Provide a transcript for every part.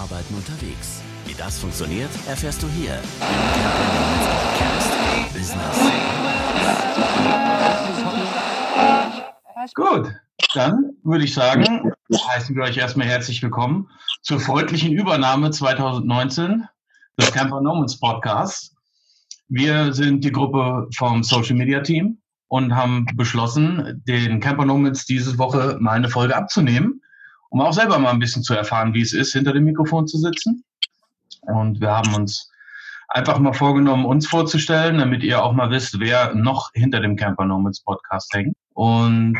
Arbeiten unterwegs. Wie das funktioniert, erfährst du hier Business. Gut, dann würde ich sagen, heißen wir euch erstmal herzlich willkommen zur freundlichen Übernahme 2019 des Camper Nomads Podcasts. Wir sind die Gruppe vom Social Media Team und haben beschlossen, den Camper Nomads diese Woche mal eine Folge abzunehmen, um auch selber mal ein bisschen zu erfahren, wie es ist, hinter dem Mikrofon zu sitzen. Und wir haben uns einfach mal vorgenommen, uns vorzustellen, damit ihr auch mal wisst, wer noch hinter dem Camper Nomads Podcast hängt. Und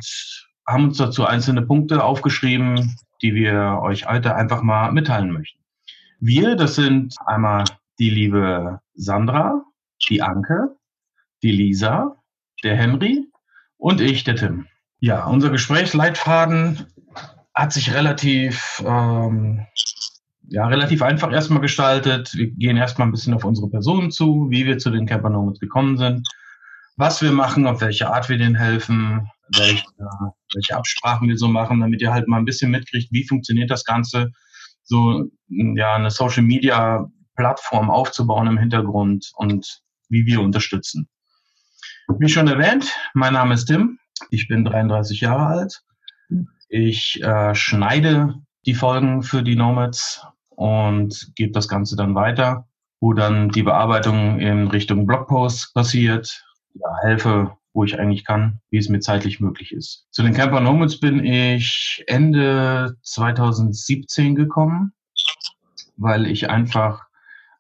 haben uns dazu einzelne Punkte aufgeschrieben, die wir euch heute einfach mal mitteilen möchten. Wir, das sind einmal die liebe Sandra, die Anke, die Lisa, der Henry und ich, der Tim. Ja, unser Gesprächsleitfaden hat sich relativ, ähm, ja, relativ einfach erstmal gestaltet. Wir gehen erstmal ein bisschen auf unsere Personen zu, wie wir zu den Camper Nomads gekommen sind, was wir machen, auf welche Art wir denen helfen, welche, welche Absprachen wir so machen, damit ihr halt mal ein bisschen mitkriegt, wie funktioniert das Ganze, so ja, eine Social Media Plattform aufzubauen im Hintergrund und wie wir unterstützen. Wie schon erwähnt, mein Name ist Tim. Ich bin 33 Jahre alt. Ich äh, schneide die Folgen für die Nomads und gebe das Ganze dann weiter, wo dann die Bearbeitung in Richtung Blogposts passiert. Ja, helfe, wo ich eigentlich kann, wie es mir zeitlich möglich ist. Zu den Camper Nomads bin ich Ende 2017 gekommen, weil ich einfach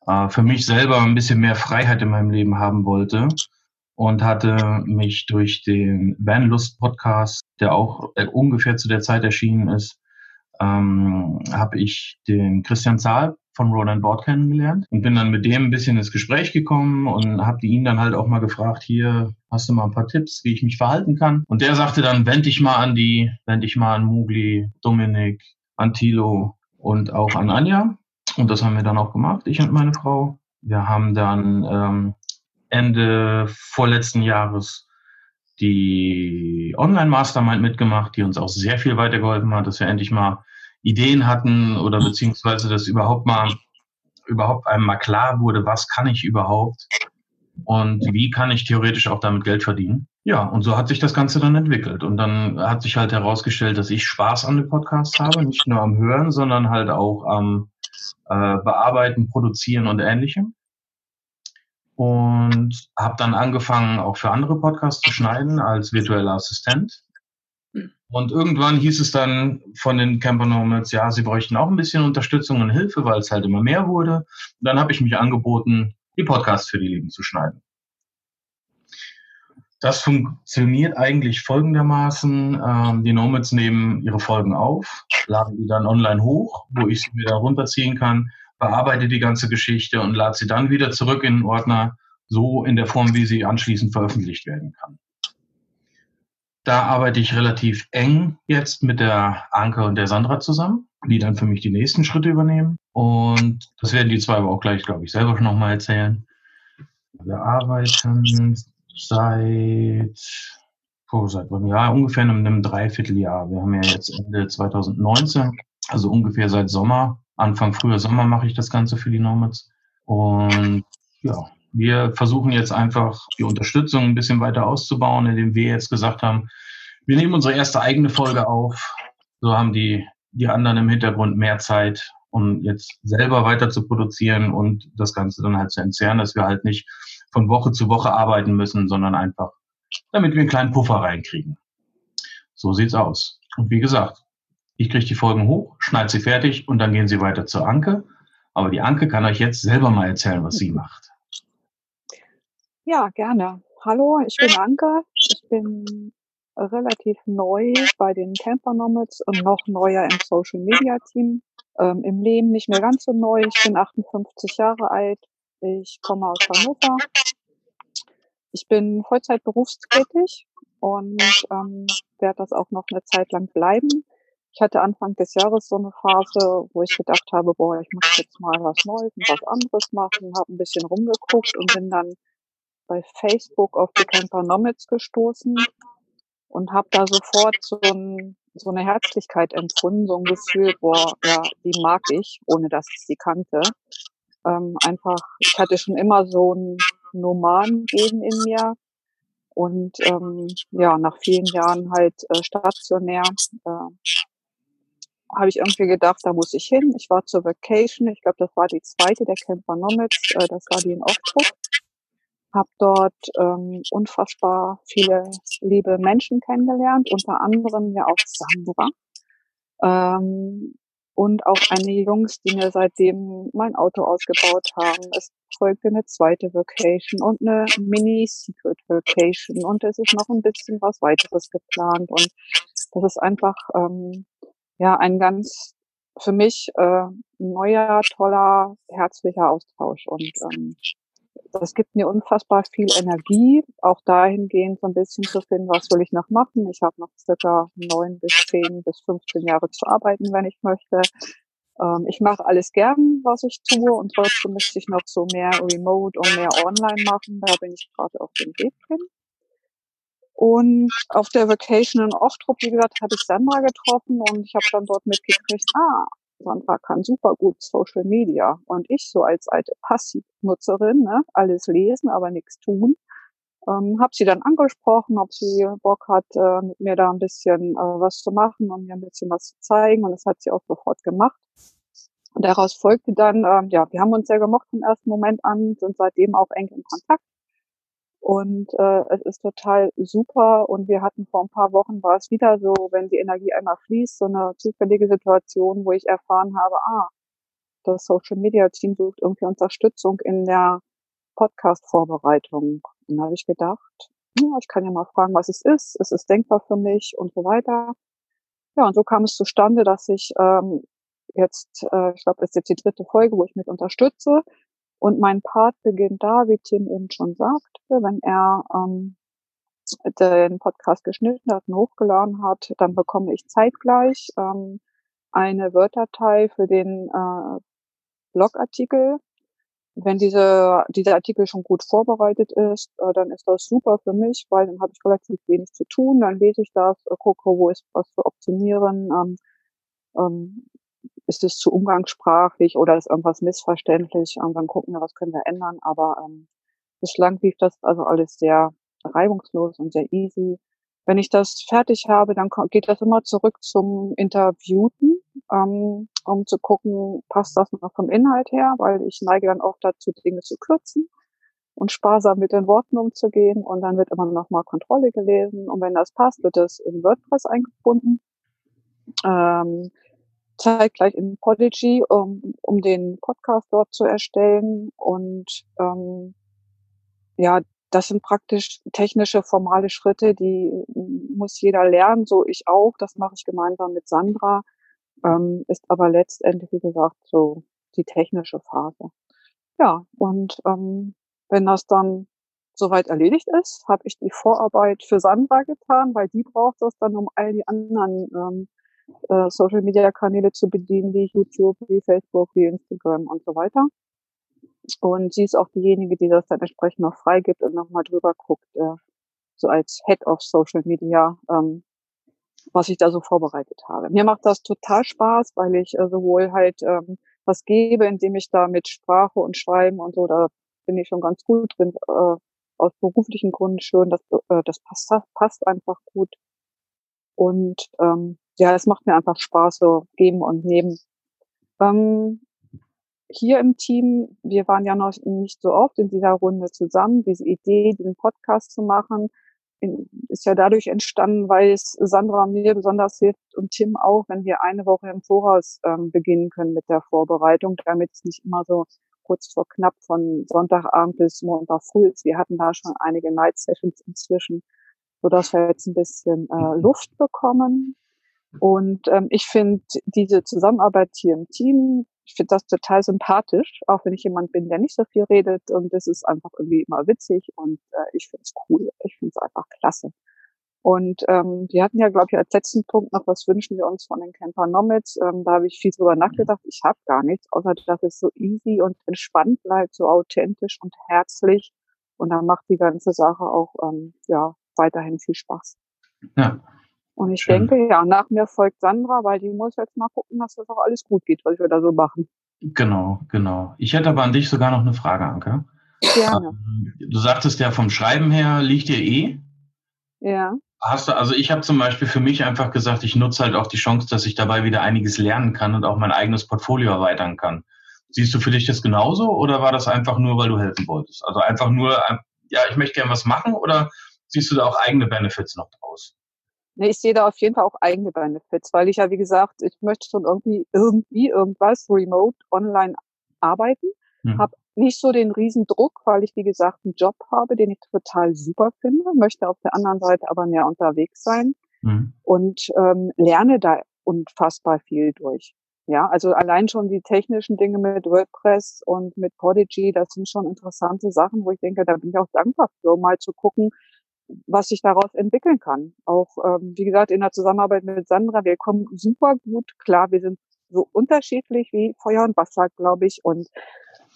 äh, für mich selber ein bisschen mehr Freiheit in meinem Leben haben wollte und hatte mich durch den Vanlust Podcast, der auch äh, ungefähr zu der Zeit erschienen ist, ähm, habe ich den Christian Zahl von Roland Board kennengelernt und bin dann mit dem ein bisschen ins Gespräch gekommen und habe ihn dann halt auch mal gefragt, hier hast du mal ein paar Tipps, wie ich mich verhalten kann. Und der sagte dann, wend dich mal an die, wend dich mal an Mugli, Dominik, an Thilo und auch an Anja. Und das haben wir dann auch gemacht, ich und meine Frau. Wir haben dann ähm, Ende vorletzten Jahres die Online-Mastermind mitgemacht, die uns auch sehr viel weitergeholfen hat, dass wir endlich mal Ideen hatten oder beziehungsweise dass überhaupt mal überhaupt einem mal klar wurde, was kann ich überhaupt und wie kann ich theoretisch auch damit Geld verdienen. Ja, und so hat sich das Ganze dann entwickelt. Und dann hat sich halt herausgestellt, dass ich Spaß an dem Podcast habe, nicht nur am Hören, sondern halt auch am äh, Bearbeiten, Produzieren und Ähnlichem und habe dann angefangen, auch für andere Podcasts zu schneiden als virtueller Assistent. Hm. Und irgendwann hieß es dann von den Camper Nomads, ja, sie bräuchten auch ein bisschen Unterstützung und Hilfe, weil es halt immer mehr wurde. Und dann habe ich mich angeboten, die Podcasts für die Lieben zu schneiden. Das funktioniert eigentlich folgendermaßen. Ähm, die Nomads nehmen ihre Folgen auf, laden die dann online hoch, wo ich sie wieder runterziehen kann bearbeite die ganze Geschichte und lade sie dann wieder zurück in den Ordner, so in der Form, wie sie anschließend veröffentlicht werden kann. Da arbeite ich relativ eng jetzt mit der Anke und der Sandra zusammen, die dann für mich die nächsten Schritte übernehmen. Und das werden die zwei aber auch gleich, glaube ich, selber nochmal erzählen. Wir arbeiten seit, oh, seit einem Jahr, ungefähr einem Dreivierteljahr. Wir haben ja jetzt Ende 2019, also ungefähr seit Sommer Anfang früher Sommer mache ich das Ganze für die Nomads. Und ja, wir versuchen jetzt einfach die Unterstützung ein bisschen weiter auszubauen, indem wir jetzt gesagt haben, wir nehmen unsere erste eigene Folge auf. So haben die, die anderen im Hintergrund mehr Zeit, um jetzt selber weiter zu produzieren und das Ganze dann halt zu entzerren, dass wir halt nicht von Woche zu Woche arbeiten müssen, sondern einfach, damit wir einen kleinen Puffer reinkriegen. So sieht's aus. Und wie gesagt, ich kriege die Folgen hoch, schneide sie fertig und dann gehen sie weiter zur Anke. Aber die Anke kann euch jetzt selber mal erzählen, was sie macht. Ja, gerne. Hallo, ich bin Anke. Ich bin relativ neu bei den Camper Nomads und noch neuer im Social Media Team. Ähm, Im Leben nicht mehr ganz so neu. Ich bin 58 Jahre alt. Ich komme aus Hannover. Ich bin Vollzeit berufstätig und ähm, werde das auch noch eine Zeit lang bleiben. Ich hatte Anfang des Jahres so eine Phase, wo ich gedacht habe, boah, ich muss jetzt mal was Neues und was anderes machen, habe ein bisschen rumgeguckt und bin dann bei Facebook auf die Camper Nomads gestoßen und habe da sofort so ein, so eine Herzlichkeit empfunden, so ein Gefühl, boah, ja, die mag ich, ohne dass ich sie kannte. Ähm, einfach, ich hatte schon immer so ein Nomaden-Gen in mir. Und ähm, ja, nach vielen Jahren halt äh, stationär äh, habe ich irgendwie gedacht, da muss ich hin. Ich war zur Vacation, ich glaube, das war die zweite der Camper Nomads, äh, das war die in Ochtrup. Habe dort ähm, unfassbar viele liebe Menschen kennengelernt, unter anderem ja auch Sandra. Ähm, und auch einige Jungs, die mir seitdem mein Auto ausgebaut haben. Es folgte eine zweite Vacation und eine Mini-Secret Vacation und es ist noch ein bisschen was weiteres geplant und das ist einfach ähm, ja ein ganz für mich äh, neuer, toller, herzlicher Austausch und ähm, das gibt mir unfassbar viel Energie, auch dahingehend so ein bisschen zu finden, was will ich noch machen. Ich habe noch circa neun bis zehn bis 15 Jahre zu arbeiten, wenn ich möchte. Ähm, ich mache alles gern, was ich tue und trotzdem müsste ich noch so mehr Remote und mehr Online machen. Da bin ich gerade auf dem Weg hin. Und auf der Vacation in Ochtrup, wie gesagt, habe ich Sandra getroffen und ich habe dann dort mitgekriegt, ah, Sandra kann super gut Social Media. Und ich so als alte Passivnutzerin, ne, alles lesen, aber nichts tun, ähm, habe sie dann angesprochen, ob sie Bock hat, äh, mit mir da ein bisschen äh, was zu machen und mir ein bisschen was zu zeigen. Und das hat sie auch sofort gemacht. Und daraus folgte dann, äh, ja, wir haben uns sehr gemocht vom ersten Moment an, sind seitdem auch eng in Kontakt. Und äh, es ist total super. Und wir hatten vor ein paar Wochen, war es wieder so, wenn die Energie einmal fließt, so eine zufällige Situation, wo ich erfahren habe, ah, das Social Media Team sucht irgendwie Unterstützung in der Podcast-Vorbereitung. Und da habe ich gedacht, ja, ich kann ja mal fragen, was es ist. Es ist denkbar für mich und so weiter. Ja, und so kam es zustande, dass ich ähm, jetzt, äh, ich glaube, es ist jetzt die dritte Folge, wo ich mit unterstütze. Und mein Part beginnt da, wie Tim eben schon sagte, wenn er ähm, den Podcast geschnitten hat und hochgeladen hat, dann bekomme ich zeitgleich ähm, eine Word-Datei für den äh, Blogartikel. Wenn diese, dieser Artikel schon gut vorbereitet ist, äh, dann ist das super für mich, weil dann habe ich relativ wenig zu tun. Dann lese ich das, äh, gucke, wo ist was zu optimieren, ähm, ähm, ist es zu umgangssprachlich oder ist irgendwas missverständlich und dann gucken wir, was können wir ändern. Aber ähm, bislang lief das also alles sehr reibungslos und sehr easy. Wenn ich das fertig habe, dann geht das immer zurück zum Interviewten, ähm, um zu gucken, passt das noch vom Inhalt her, weil ich neige dann auch dazu, Dinge zu kürzen und sparsam mit den Worten umzugehen und dann wird immer noch mal Kontrolle gelesen und wenn das passt, wird es in WordPress eingebunden. Ähm, zeitgleich in Podigy, um, um den Podcast dort zu erstellen. Und ähm, ja, das sind praktisch technische, formale Schritte, die muss jeder lernen, so ich auch. Das mache ich gemeinsam mit Sandra. Ähm, ist aber letztendlich, wie gesagt, so die technische Phase. Ja, und ähm, wenn das dann soweit erledigt ist, habe ich die Vorarbeit für Sandra getan, weil die braucht das dann, um all die anderen ähm, äh, Social Media Kanäle zu bedienen, wie YouTube, wie Facebook, wie Instagram und so weiter. Und sie ist auch diejenige, die das dann entsprechend noch freigibt und nochmal drüber guckt, äh, so als Head of Social Media, ähm, was ich da so vorbereitet habe. Mir macht das total Spaß, weil ich äh, sowohl halt ähm, was gebe, indem ich da mit Sprache und Schreiben und so, da bin ich schon ganz gut drin, äh, aus beruflichen Gründen schön, das, äh, das passt, passt einfach gut. Und ähm, ja, es macht mir einfach Spaß, so geben und nehmen. Ähm, hier im Team, wir waren ja noch nicht so oft in dieser Runde zusammen. Diese Idee, diesen Podcast zu machen, ist ja dadurch entstanden, weil es Sandra mir besonders hilft und Tim auch, wenn wir eine Woche im Voraus ähm, beginnen können mit der Vorbereitung, damit es nicht immer so kurz vor knapp von Sonntagabend bis Montag früh ist. Wir hatten da schon einige Night Sessions inzwischen, so dass wir jetzt ein bisschen äh, Luft bekommen und ähm, ich finde diese Zusammenarbeit hier im Team, ich finde das total sympathisch, auch wenn ich jemand bin, der nicht so viel redet. Und es ist einfach irgendwie immer witzig und äh, ich finde es cool. Ich finde es einfach klasse. Und ähm, wir hatten ja, glaube ich, als letzten Punkt noch, was wünschen wir uns von den Camper Nomads. Ähm, da habe ich viel drüber nachgedacht. Ich habe gar nichts, außer dass es so easy und entspannt bleibt, so authentisch und herzlich. Und dann macht die ganze Sache auch ähm, ja weiterhin viel Spaß. Ja, Und ich Schön. denke, ja, nach mir folgt Sandra, weil die muss jetzt mal gucken, dass das auch alles gut geht, was wir da so machen. Genau, genau. Ich hätte aber an dich sogar noch eine Frage, Anke. Gerne. Ähm, du sagtest ja, vom Schreiben her liegt dir eh. Ja. Hast du, also ich habe zum Beispiel für mich einfach gesagt, ich nutze halt auch die Chance, dass ich dabei wieder einiges lernen kann und auch mein eigenes Portfolio erweitern kann. Siehst du für dich das genauso oder war das einfach nur, weil du helfen wolltest? Also einfach nur, ja, ich möchte gerne was machen oder siehst du da auch eigene Benefits noch draus? Nee, ich sehe da auf jeden Fall auch eigene Benefits, weil ich ja, wie gesagt, ich möchte schon irgendwie, irgendwie irgendwas remote online arbeiten, mhm. habe nicht so den riesen Druck, weil ich, wie gesagt, einen Job habe, den ich total super finde, möchte auf der anderen Seite aber mehr unterwegs sein mhm. und ähm, lerne da unfassbar viel durch. Ja, also allein schon die technischen Dinge mit WordPress und mit Prodigy, das sind schon interessante Sachen, wo ich denke, da bin ich auch dankbar für, um mal zu gucken, was sich daraus entwickeln kann. Auch, ähm, wie gesagt, in der Zusammenarbeit mit Sandra, wir kommen super gut klar. Wir sind so unterschiedlich wie Feuer und Wasser, glaube ich. Und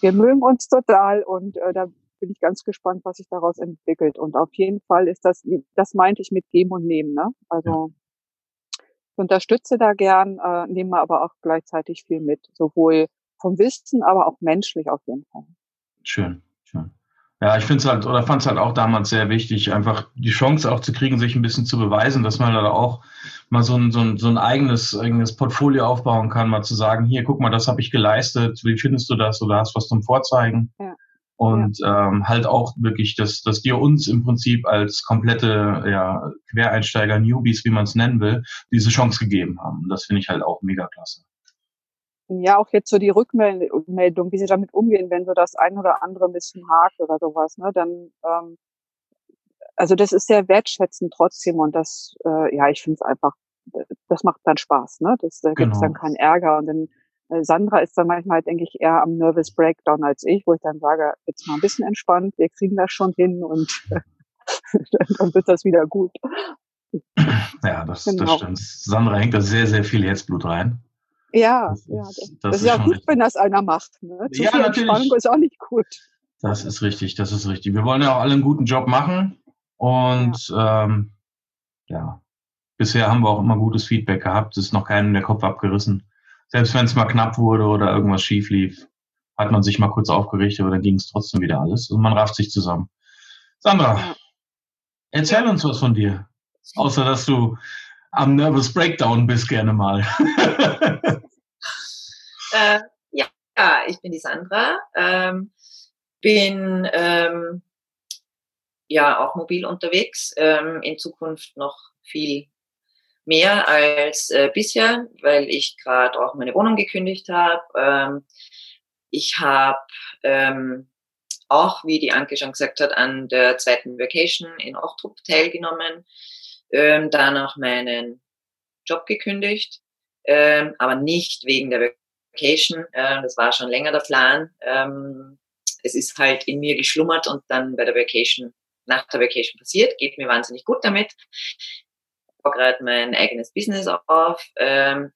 wir mögen uns total. Und äh, da bin ich ganz gespannt, was sich daraus entwickelt. Und auf jeden Fall ist das, das meinte ich mit Geben und Nehmen. Ne? Also ich unterstütze da gern, äh, nehme aber auch gleichzeitig viel mit, sowohl vom Wissen, aber auch menschlich auf jeden Fall. Schön, schön. Ja, ich finde es halt, oder fand es halt auch damals sehr wichtig, einfach die Chance auch zu kriegen, sich ein bisschen zu beweisen, dass man da auch mal so ein, so ein, so ein eigenes, eigenes Portfolio aufbauen kann, mal zu sagen, hier, guck mal, das habe ich geleistet, wie findest du das oder hast was zum Vorzeigen? Ja. Und ja. Ähm, halt auch wirklich, dass, dass dir uns im Prinzip als komplette ja, Quereinsteiger, Newbies, wie man es nennen will, diese Chance gegeben haben. das finde ich halt auch mega klasse ja auch jetzt so die Rückmeldung, wie sie damit umgehen, wenn so das ein oder andere ein bisschen hakt oder sowas, ne, dann ähm, also das ist sehr wertschätzend trotzdem und das, äh, ja, ich finde es einfach, das macht dann Spaß, ne? Das da genau. gibt's dann keinen Ärger und dann äh, Sandra ist dann manchmal, denke ich, eher am Nervous Breakdown als ich, wo ich dann sage, jetzt mal ein bisschen entspannt, wir kriegen das schon hin und dann wird das wieder gut. Ja, das, genau. das stimmt. Sandra hängt da sehr, sehr viel Herzblut rein. Ja, das ja, das, das, ist ja gut, richtig. wenn das einer macht. Ne? Zu ja, viel natürlich. Entspannung ist auch nicht gut. Das ist richtig, das ist richtig. Wir wollen ja auch alle einen guten Job machen und ja, ähm, ja. bisher haben wir auch immer gutes Feedback gehabt. Es ist noch keinem der Kopf abgerissen. Selbst wenn es mal knapp wurde oder irgendwas schief lief, hat man sich mal kurz aufgerichtet, aber dann ging es trotzdem wieder alles und man rafft sich zusammen. Sandra, ja. erzähl uns was von dir. Außer dass du am Nervous Breakdown bist gerne mal. Äh, ja, ich bin die Sandra, ähm, bin ähm, ja auch mobil unterwegs, ähm, in Zukunft noch viel mehr als äh, bisher, weil ich gerade auch meine Wohnung gekündigt habe. Ähm, ich habe ähm, auch, wie die Anke schon gesagt hat, an der zweiten Vacation in Ochtrup teilgenommen, ähm, danach meinen Job gekündigt, ähm, aber nicht wegen der Vacation. Äh, das war schon länger der Plan. Ähm, es ist halt in mir geschlummert und dann bei der Vacation, nach der Vacation passiert. Geht mir wahnsinnig gut damit. Ich baue gerade mein eigenes Business auf. Ähm,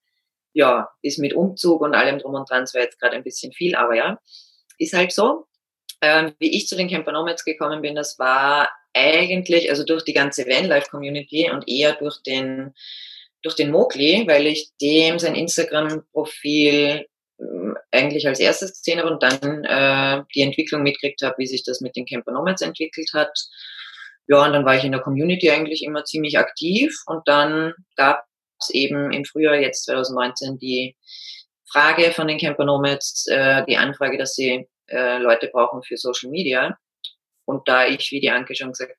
ja, ist mit Umzug und allem drum und dran zwar jetzt gerade ein bisschen viel, aber ja, ist halt so. Ähm, wie ich zu den Camper Nomads gekommen bin, das war eigentlich, also durch die ganze Vanlife-Community und eher durch den durch den Mowgli, weil ich dem sein Instagram-Profil ähm, eigentlich als erstes gesehen habe und dann äh, die Entwicklung mitgekriegt habe, wie sich das mit den Camper Nomads entwickelt hat. Ja, und dann war ich in der Community eigentlich immer ziemlich aktiv und dann gab es eben im Frühjahr jetzt 2019 die Frage von den Camper Nomads, äh, die Anfrage, dass sie äh, Leute brauchen für Social Media. Und da ich, wie die Anke schon gesagt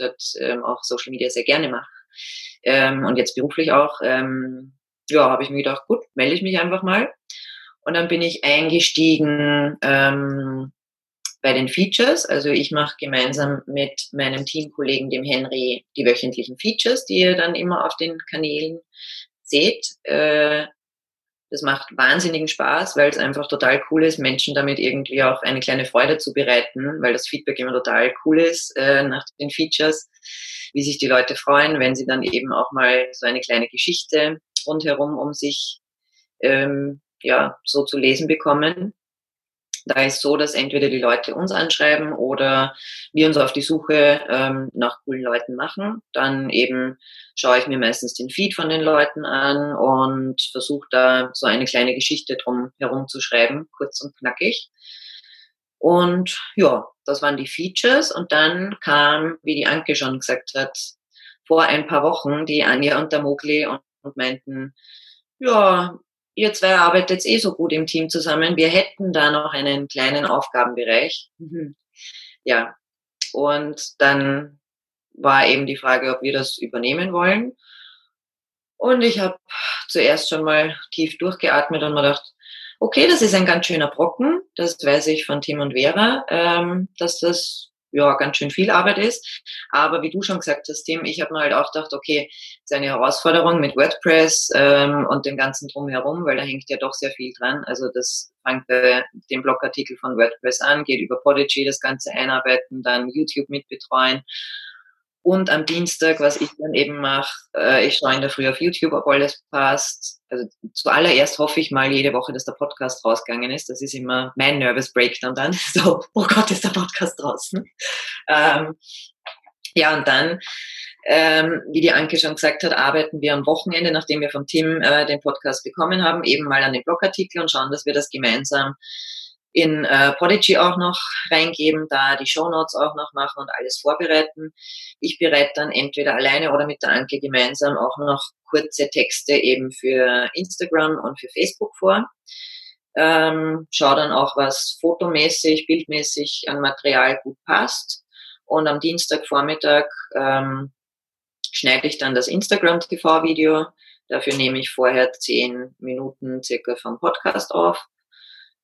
hat, ähm, auch Social Media sehr gerne mache, ähm, und jetzt beruflich auch, ähm, ja, habe ich mir gedacht, gut, melde ich mich einfach mal. Und dann bin ich eingestiegen ähm, bei den Features. Also ich mache gemeinsam mit meinem Teamkollegen, dem Henry, die wöchentlichen Features, die ihr dann immer auf den Kanälen seht. Äh, das macht wahnsinnigen Spaß, weil es einfach total cool ist, Menschen damit irgendwie auch eine kleine Freude zu bereiten, weil das Feedback immer total cool ist äh, nach den Features, wie sich die Leute freuen, wenn sie dann eben auch mal so eine kleine Geschichte rundherum um sich ähm, ja so zu lesen bekommen. Da ist so, dass entweder die Leute uns anschreiben oder wir uns auf die Suche ähm, nach coolen Leuten machen. Dann eben schaue ich mir meistens den Feed von den Leuten an und versuche da so eine kleine Geschichte drum herum zu schreiben, kurz und knackig. Und ja, das waren die Features. Und dann kam, wie die Anke schon gesagt hat, vor ein paar Wochen die Anja und der Mogli und, und meinten, ja, ihr zwei arbeitet eh so gut im Team zusammen. Wir hätten da noch einen kleinen Aufgabenbereich. Mhm. Ja, und dann war eben die Frage, ob wir das übernehmen wollen. Und ich habe zuerst schon mal tief durchgeatmet und mir gedacht, okay, das ist ein ganz schöner Brocken. Das weiß ich von Tim und Vera, ähm, dass das ja ganz schön viel Arbeit ist. Aber wie du schon gesagt hast, Tim, ich habe mir halt auch gedacht, okay, ist eine Herausforderung mit WordPress ähm, und dem ganzen drumherum, weil da hängt ja doch sehr viel dran. Also das fängt bei dem Blogartikel von WordPress an, geht über Podigy, das Ganze einarbeiten, dann YouTube mitbetreuen und am Dienstag, was ich dann eben mache, äh, ich schaue in der Früh auf YouTube, ob alles passt. Also zuallererst hoffe ich mal jede Woche, dass der Podcast rausgegangen ist. Das ist immer mein Nervous Breakdown dann. So, oh Gott, ist der Podcast draußen. Ähm, ja, und dann, ähm, wie die Anke schon gesagt hat, arbeiten wir am Wochenende, nachdem wir vom Team äh, den Podcast bekommen haben, eben mal an den Blogartikel und schauen, dass wir das gemeinsam in äh, Podigy auch noch reingeben, da die Show Notes auch noch machen und alles vorbereiten. Ich bereite dann entweder alleine oder mit der Anke gemeinsam auch noch kurze Texte eben für Instagram und für Facebook vor. Ähm, schau dann auch, was fotomäßig, bildmäßig an Material gut passt. Und am Dienstagvormittag ähm, schneide ich dann das Instagram TV-Video. Dafür nehme ich vorher zehn Minuten circa vom Podcast auf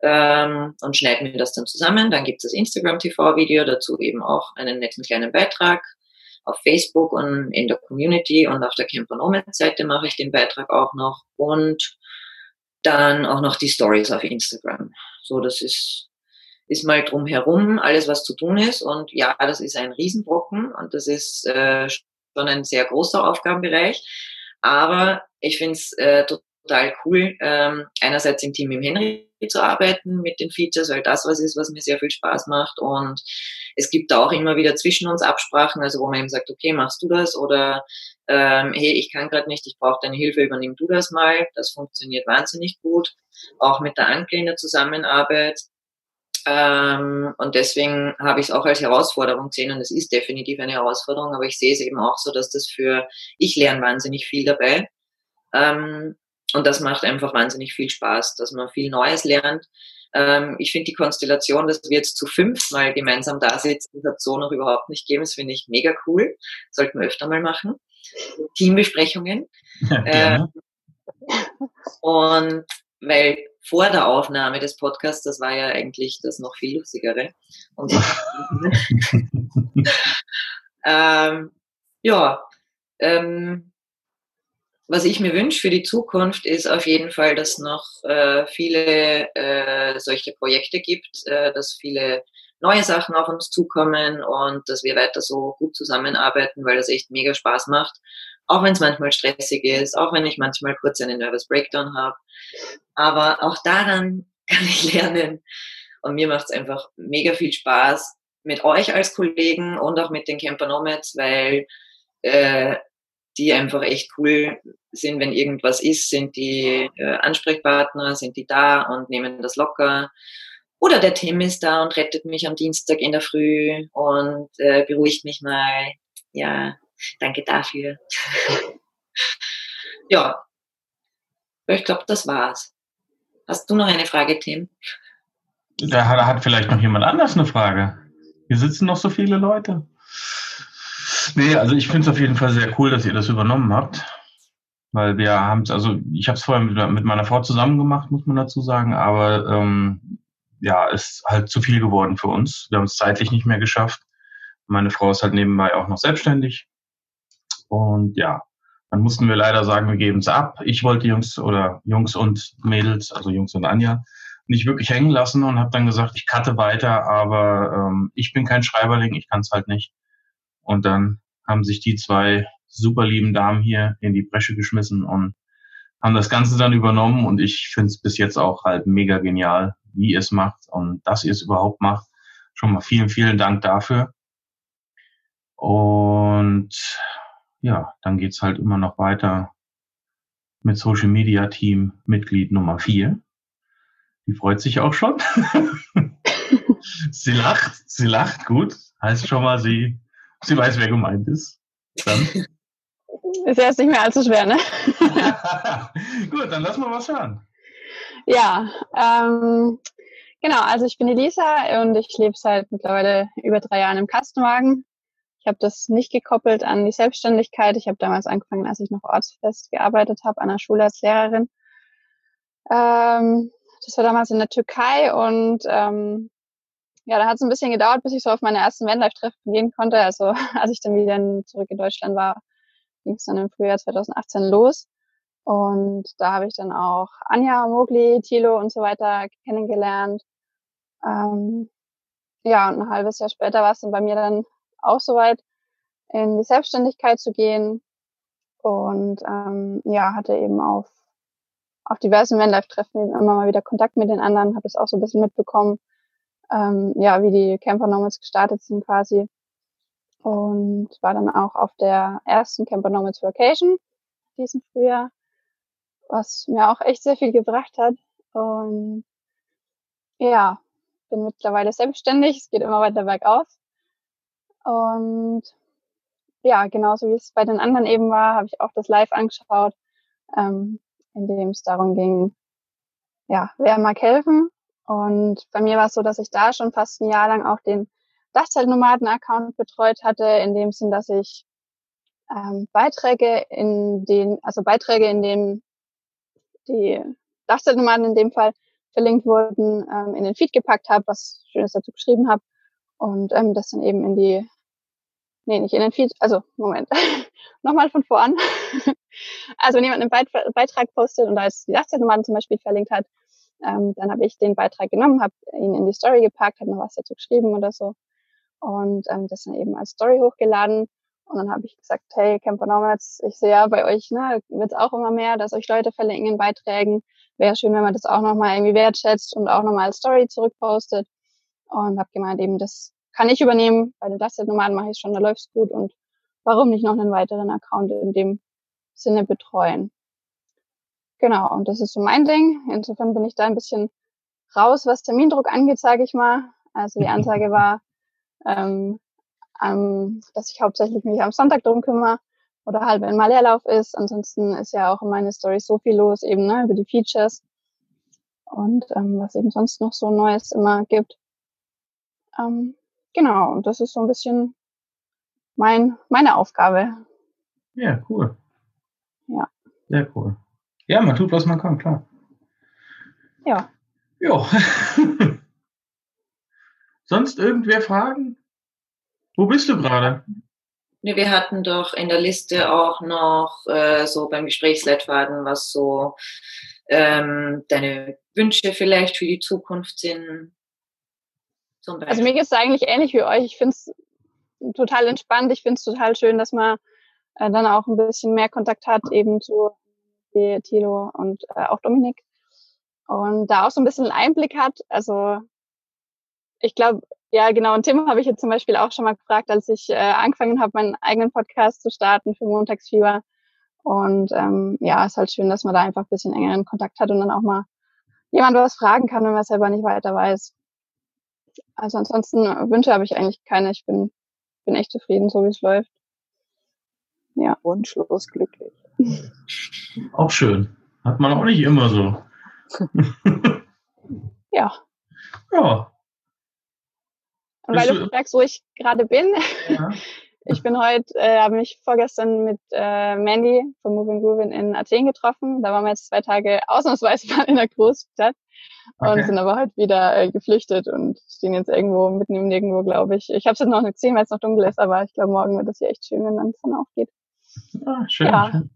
ähm, und schneide mir das dann zusammen. Dann gibt es das Instagram-TV-Video, dazu eben auch einen netten kleinen Beitrag. Auf Facebook und in der Community und auf der Campernomad-Seite mache ich den Beitrag auch noch und dann auch noch die Stories auf Instagram. So, das ist, ist mal drumherum alles, was zu tun ist. Und ja, das ist ein Riesenbrocken und das ist äh, schon ein sehr großer Aufgabenbereich. Aber ich finde es äh, total cool, ähm, einerseits im Team mit Henry zu arbeiten mit den Features, weil das was ist, was mir sehr viel Spaß macht. Und es gibt auch immer wieder zwischen uns Absprachen, also wo man eben sagt, okay, machst du das oder ähm, hey, ich kann gerade nicht, ich brauche deine Hilfe, übernimm du das mal. Das funktioniert wahnsinnig gut. Auch mit der Anke in der Zusammenarbeit. Ähm, und deswegen habe ich es auch als Herausforderung gesehen und es ist definitiv eine Herausforderung, aber ich sehe es eben auch so, dass das für, ich lerne wahnsinnig viel dabei. Ähm, und das macht einfach wahnsinnig viel Spaß, dass man viel Neues lernt. Ähm, ich finde die Konstellation, dass wir jetzt zu fünf mal gemeinsam da sitzen, hat so noch überhaupt nicht gegeben. Das finde ich mega cool. Sollten wir öfter mal machen. Teambesprechungen. Ja, ähm, und weil vor der Aufnahme des Podcasts, das war ja eigentlich das noch viel lustigere. Und ähm, ja, ähm, was ich mir wünsche für die Zukunft ist auf jeden Fall, dass noch äh, viele äh, solche Projekte gibt, äh, dass viele neue Sachen auf uns zukommen und dass wir weiter so gut zusammenarbeiten, weil das echt mega Spaß macht. Auch wenn es manchmal stressig ist, auch wenn ich manchmal kurz einen Nervous Breakdown habe. Aber auch daran kann ich lernen. Und mir macht es einfach mega viel Spaß mit euch als Kollegen und auch mit den Camper Nomads, weil äh, die einfach echt cool sind, wenn irgendwas ist, sind die äh, Ansprechpartner, sind die da und nehmen das locker. Oder der Tim ist da und rettet mich am Dienstag in der Früh und äh, beruhigt mich mal. Ja, danke dafür. ja, ich glaube, das war's. Hast du noch eine Frage, Tim? Da hat vielleicht noch jemand anders eine Frage. Hier sitzen noch so viele Leute. Nee, also ich finde es auf jeden Fall sehr cool, dass ihr das übernommen habt. Weil wir haben es, also ich habe es vorher mit, mit, meiner Frau zusammen gemacht, muss man dazu sagen, aber ähm, ja, ist halt zu viel geworden für uns. Wir haben es zeitlich nicht mehr geschafft. Meine Frau ist halt nebenbei auch noch selbstständig. Und ja, dann mussten wir leider sagen, wir geben es ab. Ich wollte Jungs oder Jungs und Mädels, also Jungs und Anja, nicht wirklich hängen lassen und habe dann gesagt, ich cutte weiter, aber ähm, ich bin kein Schreiberling, ich kann es halt nicht. Und dann haben sich die zwei super lieben Damen hier in die Bresche geschmissen und haben das Ganze dann übernommen und ich finde es bis jetzt auch halt mega genial, wie ihr es macht und dass ihr es überhaupt macht. Schon mal vielen, vielen Dank dafür. Und ja, dann geht's halt immer noch weiter mit Social Media Team Mitglied Nummer vier. Die freut sich auch schon. sie lacht, sie lacht gut. Heißt schon mal, sie, sie weiß, wer gemeint ist. Dann. Ist ja jetzt nicht mehr allzu schwer, ne? gut, dann lass mal was hören. Ja, ähm, genau, also ich bin Elisa und ich lebe seit mittlerweile über drei Jahren im Kastenwagen. Ich habe das nicht gekoppelt an die Selbstständigkeit. Ich habe damals angefangen, als ich noch ortsfest gearbeitet habe, an der Schule als Lehrerin. Ähm, das war damals in der Türkei und ähm, ja, da hat es ein bisschen gedauert, bis ich so auf meine ersten Vanlife-Treffen gehen konnte. Also als ich dann wieder zurück in Deutschland war, ging es dann im Frühjahr 2018 los. Und da habe ich dann auch Anja, Mogli, Thilo und so weiter kennengelernt. Ähm, ja, und ein halbes Jahr später war es dann bei mir dann auch soweit, in die Selbstständigkeit zu gehen. Und ähm, ja, hatte eben auf, auf diversen Vanlife-Treffen immer mal wieder Kontakt mit den anderen, habe es auch so ein bisschen mitbekommen, ähm, ja, wie die Camper Nomads gestartet sind quasi. Und war dann auch auf der ersten Camper Nomads Vacation diesen Frühjahr was mir auch echt sehr viel gebracht hat. Und ja, bin mittlerweile selbstständig, es geht immer weiter bergauf. Und ja, genauso wie es bei den anderen eben war, habe ich auch das Live angeschaut, ähm, in dem es darum ging, ja, wer mag helfen? Und bei mir war es so, dass ich da schon fast ein Jahr lang auch den Dachzeltnomaden-Account betreut hatte, in dem Sinn, dass ich ähm, Beiträge in den, also Beiträge in dem die Dachzeltnomaden in dem Fall verlinkt wurden, ähm, in den Feed gepackt habe, was Schönes dazu geschrieben habe und ähm, das dann eben in die, nee, nicht in den Feed, also Moment, nochmal von voran. also wenn jemand einen Beit Beitrag postet und da jetzt die Dachzeltnomaden zum Beispiel verlinkt hat, ähm, dann habe ich den Beitrag genommen, habe ihn in die Story gepackt, habe noch was dazu geschrieben oder so und ähm, das dann eben als Story hochgeladen und dann habe ich gesagt, hey, Camper Nomads, ich sehe ja bei euch, ne, wird auch immer mehr, dass euch Leute verlinken in Beiträgen. Wäre schön, wenn man das auch nochmal irgendwie wertschätzt und auch nochmal als Story zurückpostet. Und habe gemeint, eben, das kann ich übernehmen. Bei den Dusted-Nomaden mache ich schon, da läuft's gut. Und warum nicht noch einen weiteren Account in dem Sinne betreuen? Genau, und das ist so mein Ding. Insofern bin ich da ein bisschen raus, was Termindruck angeht, sage ich mal. Also die Ansage war, ähm, ähm, dass ich hauptsächlich mich am Sonntag drum kümmere oder halt, wenn mal Leerlauf ist. Ansonsten ist ja auch in meiner Story so viel los, eben ne, über die Features und ähm, was eben sonst noch so Neues immer gibt. Ähm, genau, und das ist so ein bisschen mein, meine Aufgabe. Ja, cool. Ja. Sehr cool. Ja, man tut, was man kann, klar. Ja. Ja. Sonst irgendwer Fragen? Wo bist du gerade? Wir hatten doch in der Liste auch noch äh, so beim Gesprächsleitfaden, was so ähm, deine Wünsche vielleicht für die Zukunft sind. Also mir geht es eigentlich ähnlich wie euch. Ich finde es total entspannt. Ich finde es total schön, dass man äh, dann auch ein bisschen mehr Kontakt hat eben zu Tilo und äh, auch Dominik. Und da auch so ein bisschen Einblick hat. Also ich glaube, ja, genau. Und Tim habe ich jetzt zum Beispiel auch schon mal gefragt, als ich äh, angefangen habe, meinen eigenen Podcast zu starten für Montagsfieber. Und ähm, ja, ist halt schön, dass man da einfach ein bisschen engeren Kontakt hat und dann auch mal jemand was fragen kann, wenn man selber nicht weiter weiß. Also ansonsten Wünsche habe ich eigentlich keine. Ich bin, bin echt zufrieden, so wie es läuft. Ja. Wunschlos glücklich. Auch schön. Hat man auch nicht immer so. ja. Ja, und weil du fragst, wo ich gerade bin, ja. ich bin heute, äh, habe mich vorgestern mit äh, Mandy von Moving Groovin in Athen getroffen. Da waren wir jetzt zwei Tage ausnahmsweise mal in der Großstadt okay. und sind aber heute wieder äh, geflüchtet und stehen jetzt irgendwo mitten im Nirgendwo, glaube ich. Ich habe es jetzt noch nicht gesehen, weil es noch dunkel ist, aber ich glaube, morgen wird es hier echt schön, wenn dann die Sonne aufgeht. Ah, schön, ja. schön.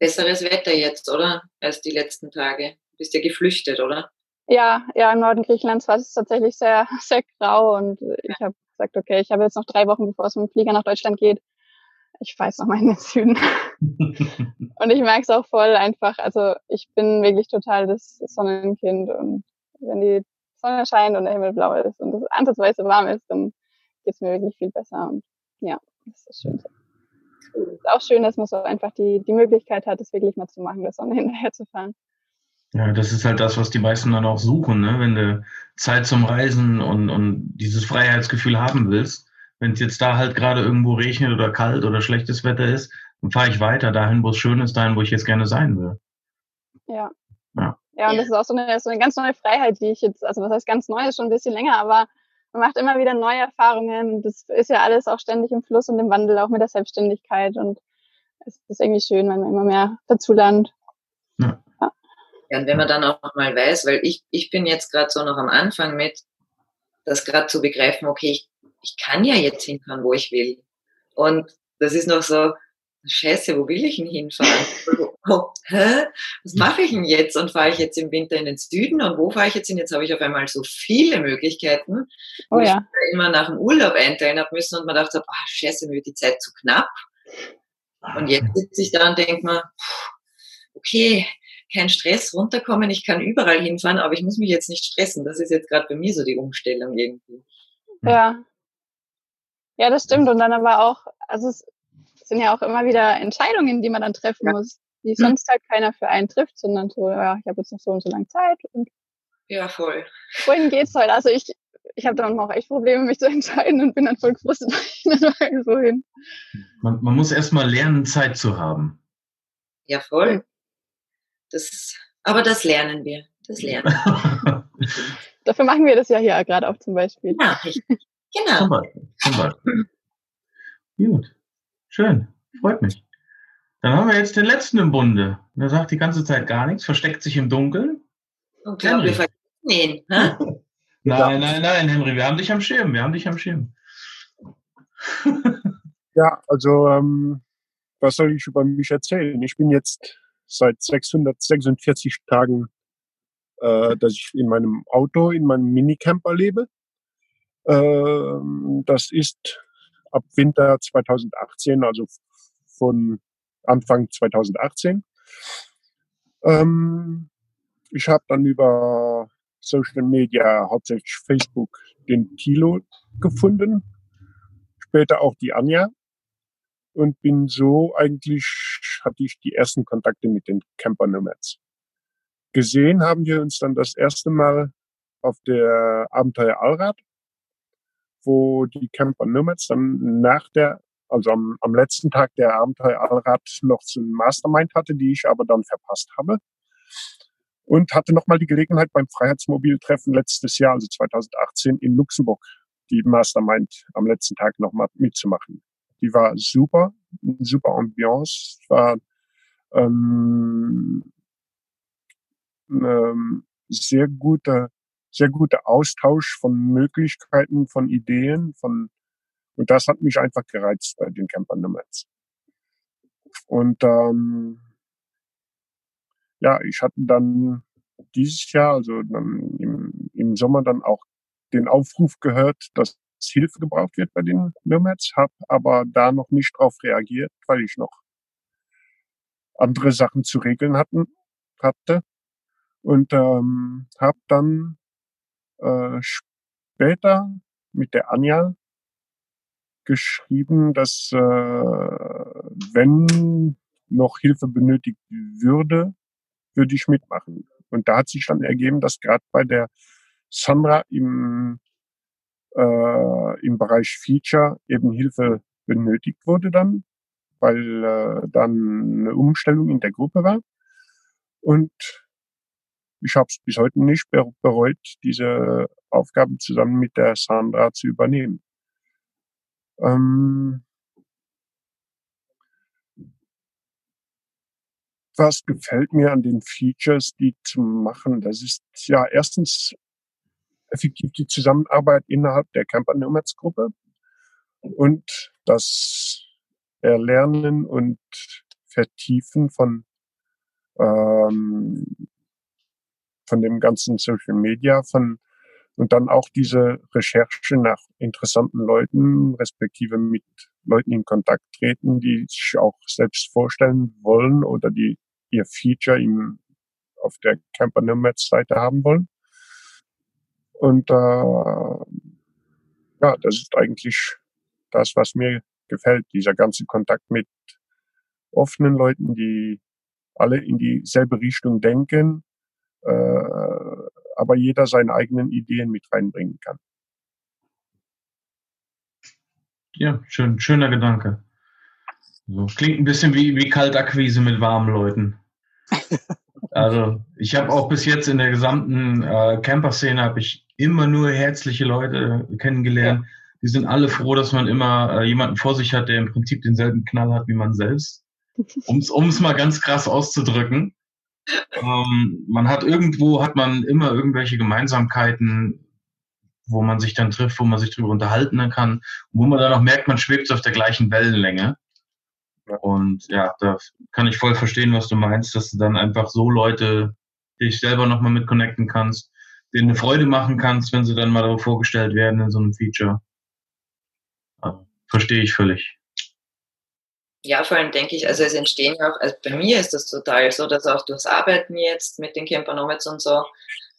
Besseres Wetter jetzt, oder? Als die letzten Tage. Du bist ja geflüchtet, oder? Ja, ja, im Norden Griechenlands war es tatsächlich sehr, sehr grau und ich habe gesagt, okay, ich habe jetzt noch drei Wochen, bevor es mit dem Flieger nach Deutschland geht. Ich weiß noch mal in den Süden. und ich merke es auch voll einfach. Also ich bin wirklich total das Sonnenkind und wenn die Sonne scheint und der Himmel blau ist und es ansatzweise warm ist, dann geht es mir wirklich viel besser. Und ja, das ist schön. Es ist auch schön, dass man so einfach die, die Möglichkeit hat, das wirklich mal zu machen, der Sonne hinterher zu fahren. Ja, das ist halt das, was die meisten dann auch suchen, ne? wenn du Zeit zum Reisen und, und dieses Freiheitsgefühl haben willst. Wenn es jetzt da halt gerade irgendwo regnet oder kalt oder schlechtes Wetter ist, dann fahre ich weiter dahin, wo es schön ist, dahin, wo ich jetzt gerne sein will. Ja. Ja, ja und das ist auch so eine, so eine ganz neue Freiheit, die ich jetzt, also was heißt ganz neu, ist schon ein bisschen länger, aber man macht immer wieder neue Erfahrungen. Das ist ja alles auch ständig im Fluss und im Wandel, auch mit der Selbstständigkeit. Und es ist irgendwie schön, wenn man immer mehr dazu lernt. Ja. ja. ja und wenn man dann auch mal weiß, weil ich, ich bin jetzt gerade so noch am Anfang mit, das gerade zu begreifen, okay, ich, ich kann ja jetzt hinfahren, wo ich will. Und das ist noch so, Scheiße, wo will ich denn hinfahren? oh, hä? Was mache ich denn jetzt? Und fahre ich jetzt im Winter in den Süden? Und wo fahre ich jetzt hin? Jetzt habe ich auf einmal so viele Möglichkeiten, wo oh, ja. ich immer nach dem Urlaub einteilen habe müssen und man dachte, oh, Scheiße, mir wird die Zeit zu knapp. Und jetzt sitze ich da und denke mir, okay, kein Stress, runterkommen, ich kann überall hinfahren, aber ich muss mich jetzt nicht stressen. Das ist jetzt gerade bei mir so die Umstellung irgendwie. Ja. Ja, das stimmt. Und dann aber auch, also es sind ja auch immer wieder Entscheidungen, die man dann treffen ja. muss, die sonst halt keiner für einen trifft, sondern so, ja, ich habe jetzt noch so und so lange Zeit und ja, voll. Wohin geht's heute? Also ich, ich habe dann auch echt Probleme, mich zu entscheiden und bin dann voll gefrustet, so hin. Man, man muss erstmal lernen, Zeit zu haben. Ja, voll. Das, aber das lernen wir. Das lernen. Dafür machen wir das ja hier gerade auch zum Beispiel. Ja, richtig. Genau. Zum Beispiel. Zum Beispiel. Gut. Schön, freut mich. Dann haben wir jetzt den letzten im Bunde. Der sagt die ganze Zeit gar nichts, versteckt sich im Dunkeln. Und klar, wir vergessen ihn. Ne? nein, nein, nein, Henry, wir haben dich am Schirm, wir haben dich am Schirm. ja, also ähm, was soll ich über mich erzählen? Ich bin jetzt seit 646 Tagen, äh, dass ich in meinem Auto, in meinem Minicamper lebe. Ähm, das ist ab Winter 2018, also von Anfang 2018. Ähm, ich habe dann über Social Media, hauptsächlich Facebook, den Tilo gefunden, später auch die Anja und bin so eigentlich, hatte ich die ersten Kontakte mit den Camper Nomads. Gesehen haben wir uns dann das erste Mal auf der Abenteuer Allrad wo die Camper Nomads dann nach der, also am, am letzten Tag der Abenteuer Allrad noch so ein Mastermind hatte, die ich aber dann verpasst habe. Und hatte nochmal die Gelegenheit beim Freiheitsmobil-Treffen letztes Jahr, also 2018 in Luxemburg, die Mastermind am letzten Tag nochmal mitzumachen. Die war super, super Ambiance, war ähm, ähm, sehr gute sehr guter Austausch von Möglichkeiten, von Ideen, von und das hat mich einfach gereizt bei den Camper Nomads. Und ähm, ja, ich hatte dann dieses Jahr, also dann im, im Sommer dann auch den Aufruf gehört, dass Hilfe gebraucht wird bei den Nomads, habe aber da noch nicht drauf reagiert, weil ich noch andere Sachen zu regeln hatten, hatte und ähm, habe dann äh, später mit der Anja geschrieben, dass äh, wenn noch Hilfe benötigt würde, würde ich mitmachen. Und da hat sich dann ergeben, dass gerade bei der Sandra im, äh, im Bereich Feature eben Hilfe benötigt wurde dann, weil äh, dann eine Umstellung in der Gruppe war. Und ich habe es bis heute nicht bereut, diese Aufgaben zusammen mit der Sandra zu übernehmen. Ähm, was gefällt mir an den Features, die zu machen? Das ist ja erstens effektiv die Zusammenarbeit innerhalb der Camper Nomads Gruppe und das Erlernen und Vertiefen von ähm, von dem ganzen Social Media, von und dann auch diese Recherche nach interessanten Leuten, respektive mit Leuten in Kontakt treten, die sich auch selbst vorstellen wollen oder die ihr Feature im, auf der Camper Nomads Seite haben wollen. Und äh, ja, das ist eigentlich das, was mir gefällt, dieser ganze Kontakt mit offenen Leuten, die alle in dieselbe Richtung denken, aber jeder seine eigenen Ideen mit reinbringen kann. Ja, schön, schöner Gedanke. So, klingt ein bisschen wie, wie Kaltakquise mit warmen Leuten. Also ich habe auch bis jetzt in der gesamten äh, Camper-Szene habe ich immer nur herzliche Leute kennengelernt. Ja. Die sind alle froh, dass man immer äh, jemanden vor sich hat, der im Prinzip denselben Knall hat wie man selbst. Um es mal ganz krass auszudrücken. Ähm, man hat irgendwo, hat man immer irgendwelche Gemeinsamkeiten, wo man sich dann trifft, wo man sich drüber unterhalten kann, wo man dann auch merkt, man schwebt auf der gleichen Wellenlänge. Und ja, da kann ich voll verstehen, was du meinst, dass du dann einfach so Leute dich selber nochmal mit connecten kannst, denen eine Freude machen kannst, wenn sie dann mal darauf vorgestellt werden in so einem Feature. Also, verstehe ich völlig. Ja, vor allem denke ich, also es entstehen auch, also bei mir ist das total so, dass auch durchs Arbeiten jetzt mit den Campernomads und so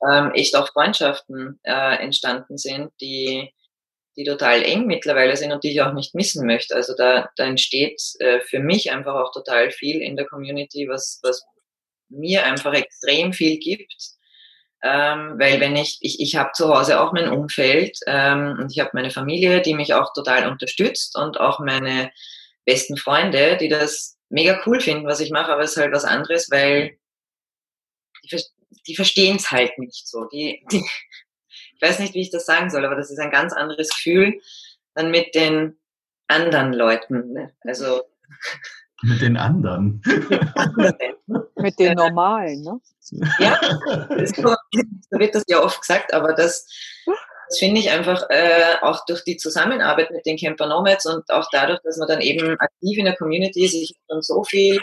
ähm, echt auch Freundschaften äh, entstanden sind, die die total eng mittlerweile sind und die ich auch nicht missen möchte. Also da, da entsteht äh, für mich einfach auch total viel in der Community, was, was mir einfach extrem viel gibt. Ähm, weil wenn ich, ich, ich habe zu Hause auch mein Umfeld ähm, und ich habe meine Familie, die mich auch total unterstützt und auch meine besten Freunde, die das mega cool finden, was ich mache, aber es ist halt was anderes, weil die, die verstehen es halt nicht so. Die, die, ich weiß nicht, wie ich das sagen soll, aber das ist ein ganz anderes Gefühl dann mit den anderen Leuten. Ne? Also mit den anderen. mit den normalen, ne? Ja, so wird das ja oft gesagt, aber das, das finde ich einfach äh, auch durch die Zusammenarbeit mit den Camper Nomads und auch dadurch, dass man dann eben aktiv in der Community ist, ich schon so viele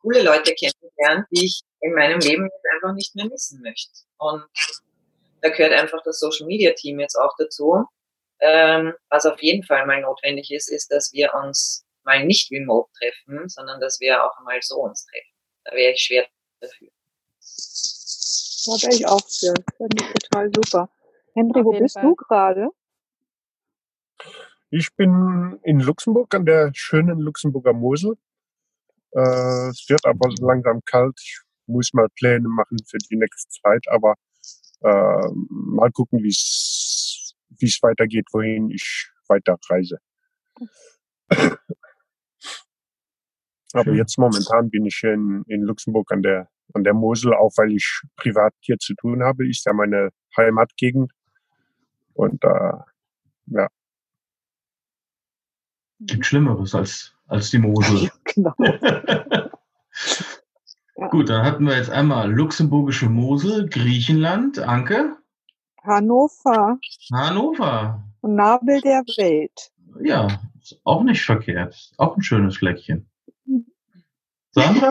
coole Leute kennengelernt, die ich in meinem Leben einfach nicht mehr missen möchte. Und da gehört einfach das Social Media Team jetzt auch dazu. Ähm, was auf jeden Fall mal notwendig ist, ist, dass wir uns mal nicht remote treffen, sondern dass wir auch mal so uns treffen. Da wäre ich schwer dafür. Da wäre ich auch für. Finde ich total super. Henry, wo bist Fall. du gerade? Ich bin in Luxemburg an der schönen Luxemburger Mosel. Äh, es wird aber langsam kalt. Ich muss mal Pläne machen für die nächste Zeit, aber äh, mal gucken, wie es weitergeht, wohin ich weiter reise. Aber jetzt momentan bin ich in, in Luxemburg an der an der Mosel, auch weil ich privat hier zu tun habe. Ist ja meine Heimatgegend. Und äh, ja. Gibt Schlimmeres als, als die Mosel. genau. Gut, dann hatten wir jetzt einmal luxemburgische Mosel, Griechenland, Anke. Hannover. Hannover. Nabel der Welt. Ja, ist auch nicht verkehrt. Auch ein schönes Fleckchen. Sandra?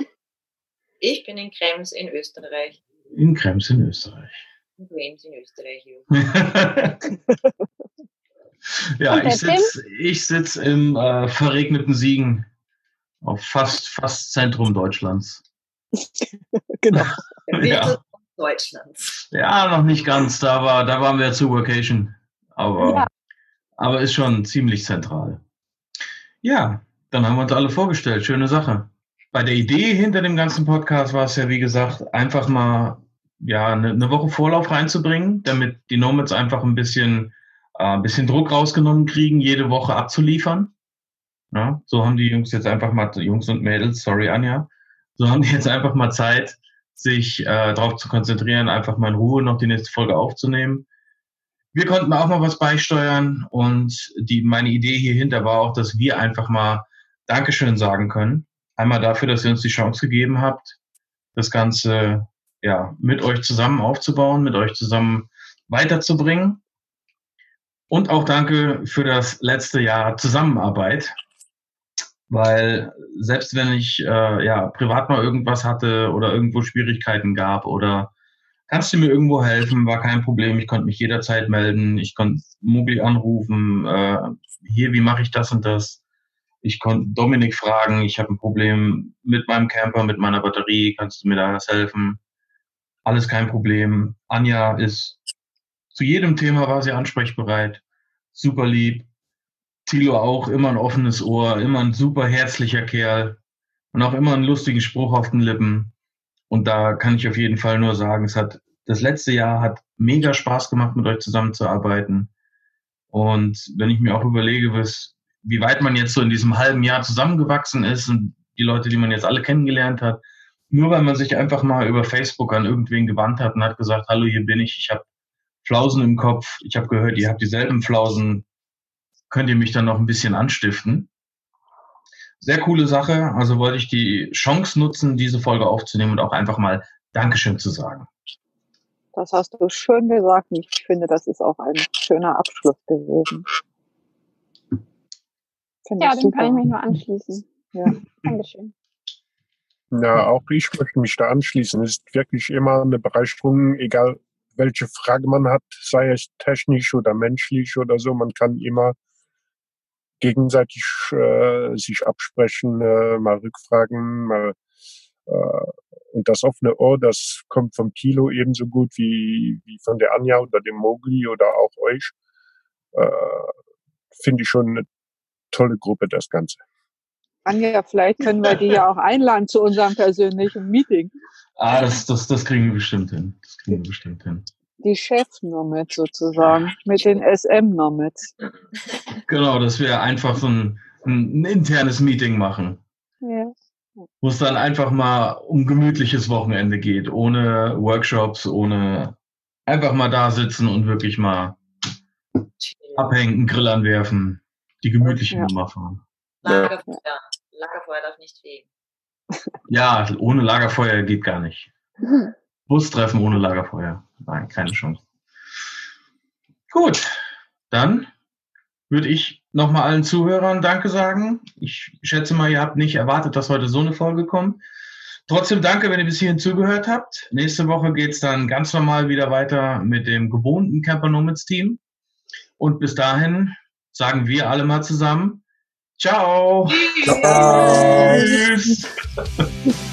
Ich bin in Krems in Österreich. In Krems in Österreich. In Krems in Österreich, ja. ja, ich sitze ich sitz im äh, verregneten Siegen auf fast, fast Zentrum Deutschlands. genau. ja. Deutschlands. Ja, noch nicht ganz. Da, war, da waren wir zu Vacation. Aber, ja. aber ist schon ziemlich zentral. Ja, dann haben wir uns alle vorgestellt. Schöne Sache. Bei der Idee hinter dem ganzen Podcast war es ja, wie gesagt, einfach mal ja, eine, eine Woche Vorlauf reinzubringen, damit die Nomads einfach ein bisschen, äh, ein bisschen Druck rausgenommen kriegen, jede Woche abzuliefern. Ja, so haben die Jungs jetzt einfach mal, Jungs und Mädels, sorry Anja, so haben die jetzt einfach mal Zeit, sich äh, darauf zu konzentrieren, einfach mal in Ruhe noch die nächste Folge aufzunehmen. Wir konnten auch mal was beisteuern und die, meine Idee hierhinter war auch, dass wir einfach mal Dankeschön sagen können. Einmal dafür, dass ihr uns die Chance gegeben habt, das Ganze ja, mit euch zusammen aufzubauen, mit euch zusammen weiterzubringen. Und auch danke für das letzte Jahr Zusammenarbeit weil selbst wenn ich äh, ja privat mal irgendwas hatte oder irgendwo Schwierigkeiten gab oder kannst du mir irgendwo helfen, war kein Problem. Ich konnte mich jederzeit melden, ich konnte mobil anrufen, äh, hier, wie mache ich das und das. Ich konnte Dominik fragen, ich habe ein Problem mit meinem Camper, mit meiner Batterie, kannst du mir da was helfen? Alles kein Problem. Anja ist Zu jedem Thema war sie ansprechbereit, super lieb. Thilo auch immer ein offenes Ohr, immer ein super herzlicher Kerl und auch immer einen lustigen Spruch auf den Lippen. Und da kann ich auf jeden Fall nur sagen, es hat das letzte Jahr hat mega Spaß gemacht, mit euch zusammenzuarbeiten. Und wenn ich mir auch überlege, was, wie weit man jetzt so in diesem halben Jahr zusammengewachsen ist und die Leute, die man jetzt alle kennengelernt hat, nur weil man sich einfach mal über Facebook an irgendwen gewandt hat und hat gesagt, hallo, hier bin ich, ich habe Flausen im Kopf, ich habe gehört, ihr habt dieselben Flausen, könnt ihr mich dann noch ein bisschen anstiften? Sehr coole Sache, also wollte ich die Chance nutzen, diese Folge aufzunehmen und auch einfach mal Dankeschön zu sagen. Das hast du schön gesagt. Ich finde, das ist auch ein schöner Abschluss gewesen. Finde ja, dem kann ich mich nur anschließen. Ja, Dankeschön. Ja, auch ich möchte mich da anschließen. Es ist wirklich immer eine Bereicherung, egal welche Frage man hat, sei es technisch oder menschlich oder so. Man kann immer gegenseitig äh, sich absprechen, äh, mal rückfragen, mal äh, und das offene Ohr, das kommt vom Kilo ebenso gut wie, wie von der Anja oder dem Mogli oder auch euch. Äh, Finde ich schon eine tolle Gruppe, das Ganze. Anja, vielleicht können wir die ja auch einladen zu unserem persönlichen Meeting. Ah, das, das, das kriegen wir bestimmt hin. Das kriegen wir bestimmt hin. Die Chef-Nomads sozusagen, mit den SM-Nomads. Genau, dass wir einfach so ein, ein internes Meeting machen. Ja wo es dann einfach mal um gemütliches Wochenende geht, ohne Workshops, ohne einfach mal da sitzen und wirklich mal abhängen, Grill anwerfen, die gemütliche ja. Nummer fahren. Lagerfeuer. Lagerfeuer darf nicht fehlen. Ja, ohne Lagerfeuer geht gar nicht. Bustreffen ohne Lagerfeuer. Nein, keine Chance. Gut, dann würde ich nochmal allen Zuhörern Danke sagen. Ich schätze mal, ihr habt nicht erwartet, dass heute so eine Folge kommt. Trotzdem danke, wenn ihr bis hierhin zugehört habt. Nächste Woche geht es dann ganz normal wieder weiter mit dem gewohnten Camper Nomads Team. Und bis dahin sagen wir alle mal zusammen Ciao. Ciao. Tschüss.